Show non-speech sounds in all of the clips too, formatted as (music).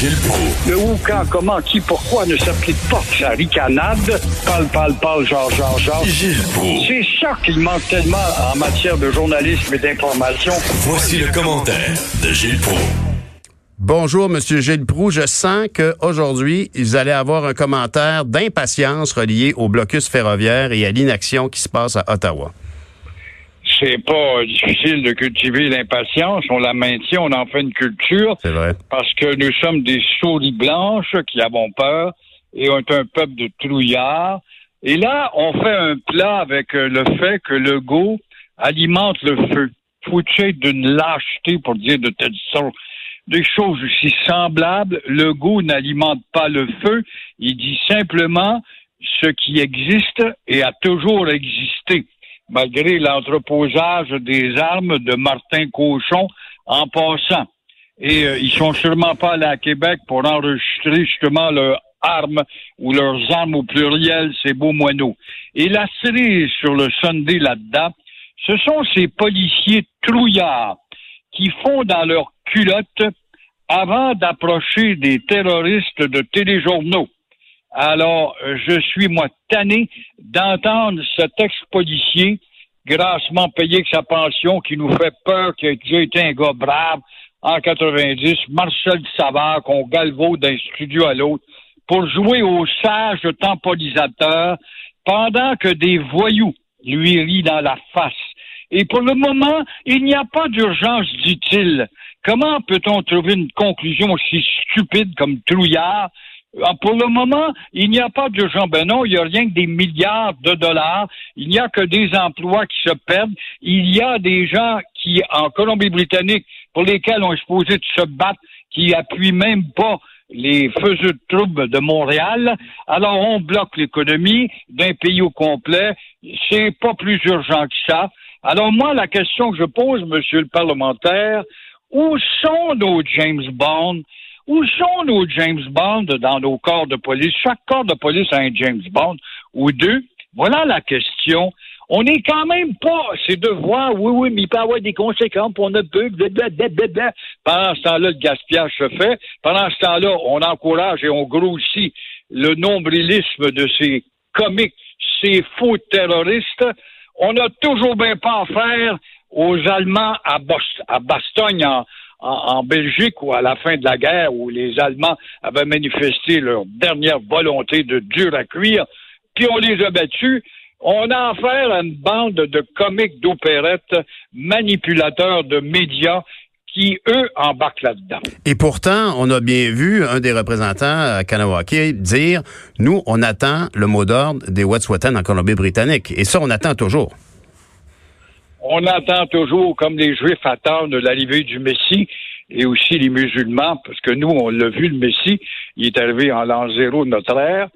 Gilles Proulx. Le où, quand, comment, qui, pourquoi ne s'applique pas sa ricanade? Parle, parle, parle, genre, genre, genre. Gilles Proulx. C'est ça qu'il manque tellement en matière de journalisme et d'information. Voici le commentaire de Gilles Proulx. Bonjour, Monsieur Gilles Proux. Je sens qu'aujourd'hui, vous allez avoir un commentaire d'impatience relié au blocus ferroviaire et à l'inaction qui se passe à Ottawa. C'est pas difficile de cultiver l'impatience. On la maintient, on en fait une culture. C'est vrai. Parce que nous sommes des souris blanches qui avons peur et on est un peuple de trouillards. Et là, on fait un plat avec euh, le fait que le go alimente le feu. Foutu d'une lâcheté pour dire de telle sorte des choses aussi semblables. Le goût n'alimente pas le feu. Il dit simplement ce qui existe et a toujours existé, malgré l'entreposage des armes de Martin Cochon en passant. Et euh, ils sont sûrement pas allés à Québec pour enregistrer justement leurs armes ou leurs armes au pluriel, ces beaux moineaux. Et la cerise sur le Sunday là-dedans, ce sont ces policiers trouillards qui font dans leur culotte avant d'approcher des terroristes de téléjournaux. Alors, je suis, moi, tanné d'entendre cet ex-policier grassement payé avec sa pension qui nous fait peur, qui a déjà été un gars brave en 90, Marcel Savard, qu'on galvaude d'un studio à l'autre, pour jouer au sage temporisateur pendant que des voyous lui rient dans la face. Et pour le moment, il n'y a pas d'urgence, dit-il. Comment peut-on trouver une conclusion aussi stupide comme trouillard? Ah, Pour le moment, il n'y a pas d'urgence. Ben non, il n'y a rien que des milliards de dollars. Il n'y a que des emplois qui se perdent. Il y a des gens qui, en Colombie-Britannique, pour lesquels on est supposé de se battre, qui appuient même pas les feux de troubles de Montréal. Alors, on bloque l'économie d'un pays au complet. C'est pas plus urgent que ça. Alors, moi, la question que je pose, monsieur le parlementaire, où sont nos James Bond? Où sont nos James Bond dans nos corps de police? Chaque corps de police a un James Bond ou deux. Voilà la question. On n'est quand même pas, c'est de voir, oui, oui, mais il peut y avoir des conséquences, on a peu, blablabla. Pendant ce temps-là, le gaspillage se fait. Pendant ce temps-là, on encourage et on grossit le nombrilisme de ces comiques, ces faux terroristes. On a toujours bien pas affaire aux Allemands à, à Bastogne, en, en, Belgique, ou à la fin de la guerre, où les Allemands avaient manifesté leur dernière volonté de dur à cuire, puis on les a battus. On a affaire à une bande de comiques d'opérettes, manipulateurs de médias, qui, eux, embarquent là-dedans. Et pourtant, on a bien vu un des représentants à Kanawake dire, nous, on attend le mot d'ordre des Wet'suwet'en en Colombie-Britannique. Et ça, on attend toujours. On attend toujours, comme les Juifs attendent l'arrivée du Messie, et aussi les musulmans, parce que nous, on l'a vu, le Messie, il est arrivé en l'an zéro de notre ère,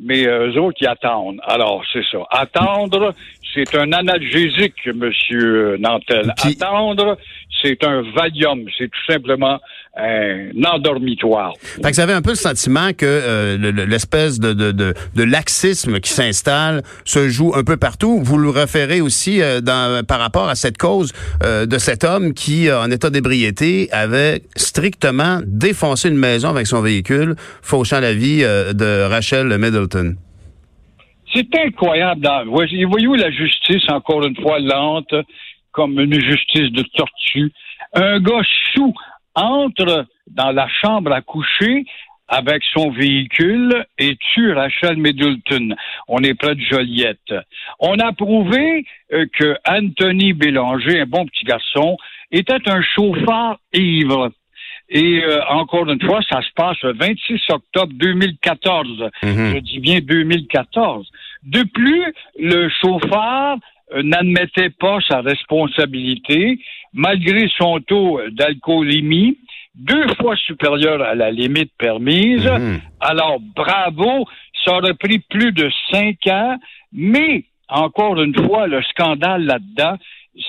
mais euh, eux autres, ils attendent. Alors, c'est ça. Attendre, c'est un analgésique, monsieur Nantel. Puis- Attendre, c'est un Valium. C'est tout simplement un endormitoire. Fait que ça avait un peu le sentiment que euh, le- le- l'espèce de, de, de, de laxisme qui s'installe se joue un peu partout. Vous le référez aussi euh, dans, par rapport à cette cause euh, de cet homme qui, en état d'ébriété, avait strictement défoncé une maison avec son véhicule, fauchant la vie euh, de Rachel Middleton. C'est incroyable. Dans, voyez- voyez-vous la justice, encore une fois, lente, comme une justice de tortue. Un gars sous entre dans la chambre à coucher avec son véhicule et tue Rachel Middleton. On est près de Joliette. On a prouvé euh, que Anthony Bélanger, un bon petit garçon, était un chauffeur ivre. Et euh, encore une fois, ça se passe le 26 octobre 2014. Mhm. Je dis bien 2014. De plus, le chauffeur euh, n'admettait pas sa responsabilité, malgré son taux d'alcoolémie, deux fois supérieur à la limite permise. Mhm. Alors, bravo, ça aurait pris plus de cinq ans, mais, encore une fois, le scandale là-dedans,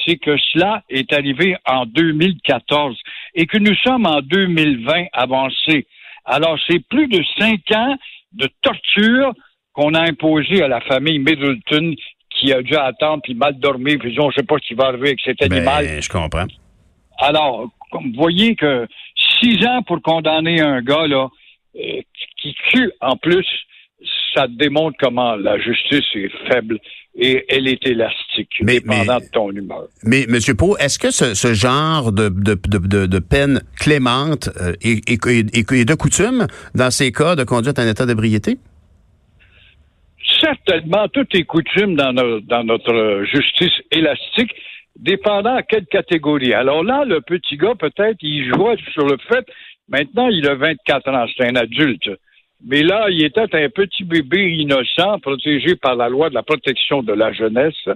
c'est que cela est arrivé en 2014 et que nous sommes en 2020 avancé. Alors, c'est plus de cinq ans de torture qu'on a imposé à la famille Middleton qui a dû attendre puis mal dormir, puis on ne sait pas ce qui va arriver avec cet animal. Ben, je comprends. Alors, vous voyez que six ans pour condamner un gars là euh, qui tue en plus, ça démontre comment la justice est faible et elle est élastique, Mais- dépendant mais- de ton humeur. Mais, M. Pau, est-ce que ce, ce genre de, de, de, de, peine clémente euh, est, est- est- est de coutume dans ces cas de conduite en état d'ébriété? Certainement, tout est coutume dans, no- dans notre justice élastique, dépendant à quelle catégorie. Alors là, le petit gars, peut-être, il jouait sur le fait, maintenant, il a 24 ans, c'est un adulte. Mais là, il était un petit bébé innocent, protégé par la loi de la protection de la jeunesse.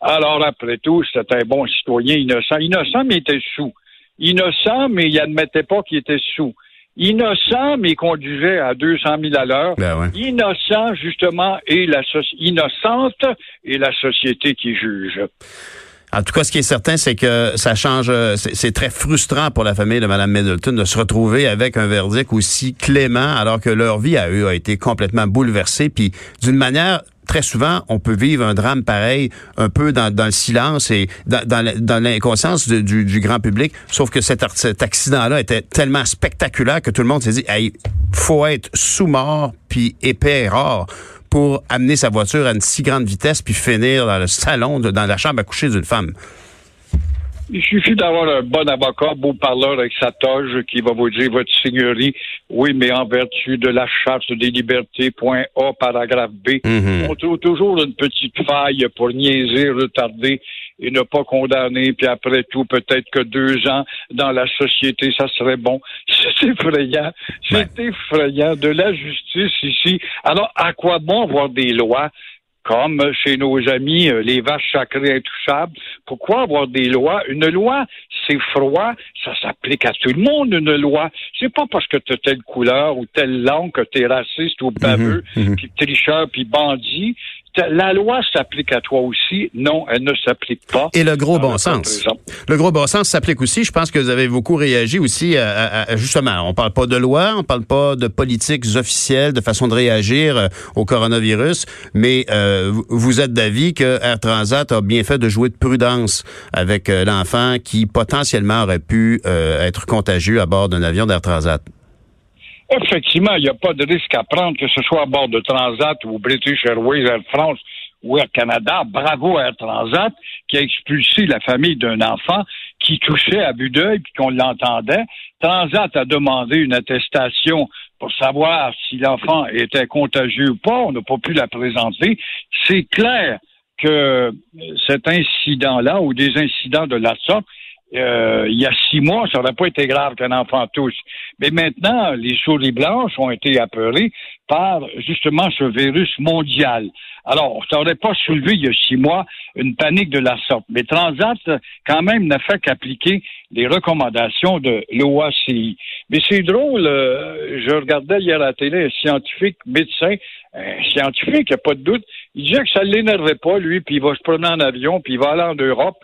Alors, après tout, c'était un bon citoyen innocent. Innocent, mais il était sous. Innocent, mais il admettait pas qu'il était sous. Innocent, mais il conduisait à 200 000 à l'heure. Ben ouais. Innocent, justement, et la innocente et la société qui juge. En tout cas, ce qui est certain, c'est que ça change. C'est très frustrant pour la famille de Mme Middleton de se retrouver avec un verdict aussi clément, alors que leur vie à eux a été complètement bouleversée. Puis, d'une manière très souvent, on peut vivre un drame pareil un peu dans, le silence et dans, l'inconscience du, grand public. Sauf que cet accident-là était tellement spectaculaire que tout le monde s'est dit, hey, faut être sous-mort puis épais et rare pour amener sa voiture à une si grande vitesse puis finir dans le salon, de- dans la chambre à coucher d'une femme? Il suffit d'avoir un bon avocat, beau parleur avec sa toge, qui va vous dire, votre seigneurie, oui, mais en vertu de la charte des libertés, point A, paragraphe B, Mhm. on trouve toujours une petite faille pour niaiser, retarder et ne pas condamner, puis après tout, peut-être que deux ans dans la société, ça serait bon. (laughs) C'est effrayant. C'est effrayant. De la justice ici. Alors, à quoi bon avoir des lois comme chez nos amis, euh, les vaches sacrées intouchables? Pourquoi avoir des lois? Une loi, c'est froid, ça s'applique à tout le monde, une loi. C'est pas parce que tu as telle couleur ou telle langue que tu es raciste ou baveux, mhm. puis tricheur, puis bandit. La loi s'applique à toi aussi. Non, elle ne s'applique pas. Et le gros bon sens. Le gros bon sens s'applique aussi. Je pense que vous avez beaucoup réagi aussi à, justement. On parle pas de loi, on parle pas de politiques officielles, de façon de réagir euh, au coronavirus, mais euh, vous- êtes d'avis que Air Transat a bien fait de jouer de prudence avec euh, l'enfant qui potentiellement aurait pu euh, être contagieux à bord d'un avion d'Air Transat? Effectivement, il n'y a pas de risque à prendre, que ce soit à bord de Transat ou British Airways, Air France ou Air Canada. Bravo à Air Transat qui a expulsé la famille d'un enfant qui touchait à but d'œil puis qu'on l'entendait. Transat a demandé une attestation pour savoir si l'enfant était contagieux ou pas. On n'a pas pu la présenter. C'est clair que cet incident-là ou des incidents de la sorte euh, il y a six mois, ça n'aurait pas été grave qu'un enfant touche. Mais maintenant, les souris blanches ont été apeurées par justement ce virus mondial. Alors, ça n'aurait pas soulevé il y a six mois une panique de la sorte. Mais Transat, quand même, n'a fait qu'appliquer les recommandations de l'OACI. Mais c'est drôle, euh, je regardais hier à la télé un scientifique, médecin, un scientifique, il n'y a pas de doute, il disait que ça ne l'énervait pas, lui, puis il va se promener en avion, puis il va aller en Europe.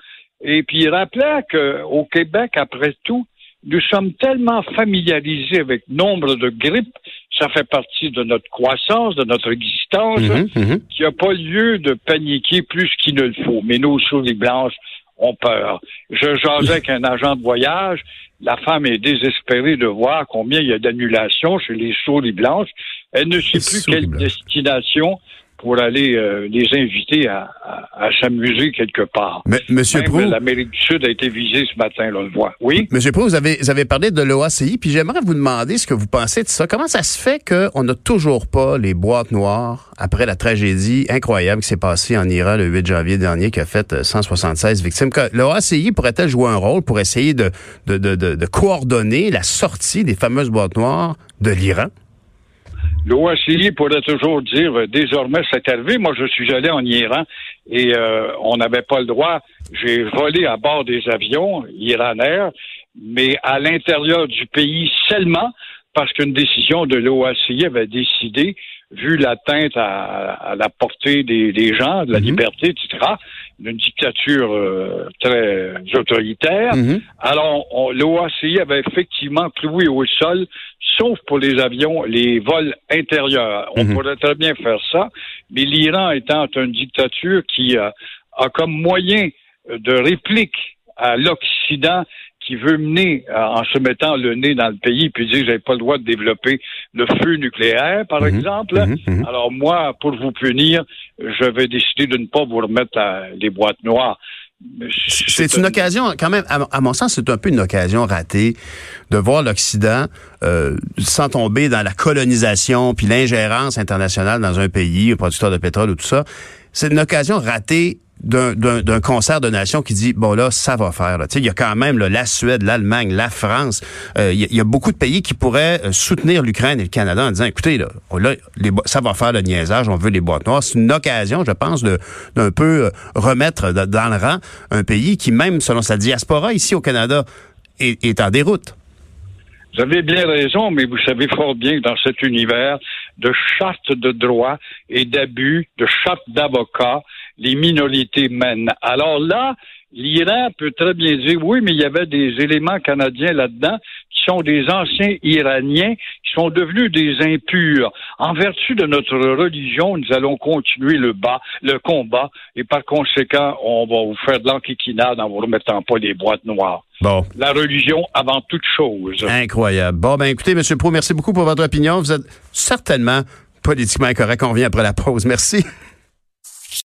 Et puis il rappelait qu'au Québec, après tout, nous sommes tellement familiarisés avec nombre de grippes, ça fait partie de notre croissance, de notre existence, Mhm, mhm. qu'il n'y a pas lieu de paniquer plus qu'il ne le faut. Mais nos souris blanches ont peur. Je jasais avec un agent de voyage. La femme est désespérée de voir combien il y a d'annulations chez les souris blanches. Elle ne sait Les plus quelle blanches. destination pour aller euh, les inviter à, à- à s'amuser quelque part. Mais, Monsieur Même Proulx, l'Amérique du Sud a été visée ce matin, là, on le voit. Oui? Monsieur Proulx, vous avez, vous avez parlé de l'OACI, puis j'aimerais vous demander ce que vous pensez de ça. Comment ça se fait qu'on n'a toujours pas les boîtes noires après la tragédie incroyable qui s'est passée en Iran le 8 janvier dernier, qui a fait euh, 176 victimes? Que L'OACI pourrait-elle jouer un rôle pour essayer de, de, de, de, de coordonner la sortie des fameuses boîtes noires de l'Iran? L'OACI pourrait toujours dire euh, désormais c'est arrivé. Moi, je suis allé en Iran et euh, on n'avait pas le droit. J'ai volé à bord des avions iraniens, mais à l'intérieur du pays seulement parce qu'une décision de l'OACI avait décidé, vu l'atteinte à, à la portée des, des gens, de la Mhm. liberté, etc., d'une dictature euh, très autoritaire. Mhm. Alors, l'OACI avait effectivement cloué au sol, sauf pour les avions, les vols intérieurs. On Mhm. pourrait très bien faire ça, mais l'Iran étant une dictature qui euh, a comme moyen de réplique à l'Occident qui veut mener, euh, en se mettant le nez dans le pays, puis dire, j'avais pas le droit de développer le feu nucléaire, par Mhm. exemple. Mhm, mhm. Alors moi, pour vous punir, je vais décider de ne pas vous remettre la- les boîtes noires. C'est une occasion, quand même, à, à mon sens, c'est un peu une occasion ratée de voir l'Occident euh, sans tomber dans la colonisation puis l'ingérence internationale dans un pays, un producteur de pétrole ou tout ça. C'est une occasion ratée d'un- concert de nations qui dit bon là ça va faire il y a quand même là, la Suède l'Allemagne la France euh, il y, a- il y a beaucoup de pays qui pourraient euh, soutenir l'Ukraine et le Canada en disant écoutez là, oh, là ça va faire le niaisage on veut les boîtes noires. C'est une occasion je pense de d'un peu euh, remettre dans le rang un pays qui même selon sa diaspora ici au Canada est, est en déroute. Vous avez bien raison, mais vous savez fort bien que dans cet univers de chartes de droit et d'abus, de chartes d'avocats, les minorités mènent. Alors là, l'Iran peut très bien dire oui, mais il y avait des éléments canadiens là-dedans qui sont des anciens Iraniens qui sont devenus des impurs. En vertu de notre religion, nous allons continuer le bas, le combat, et par conséquent, on va vous faire de l'enquiquinade en vous remettant pas les boîtes noires. bon La religion avant toute chose. incroyable bon ben écoutez monsieur Pro merci beaucoup pour votre opinion vous êtes certainement politiquement incorrect on revient après la pause merci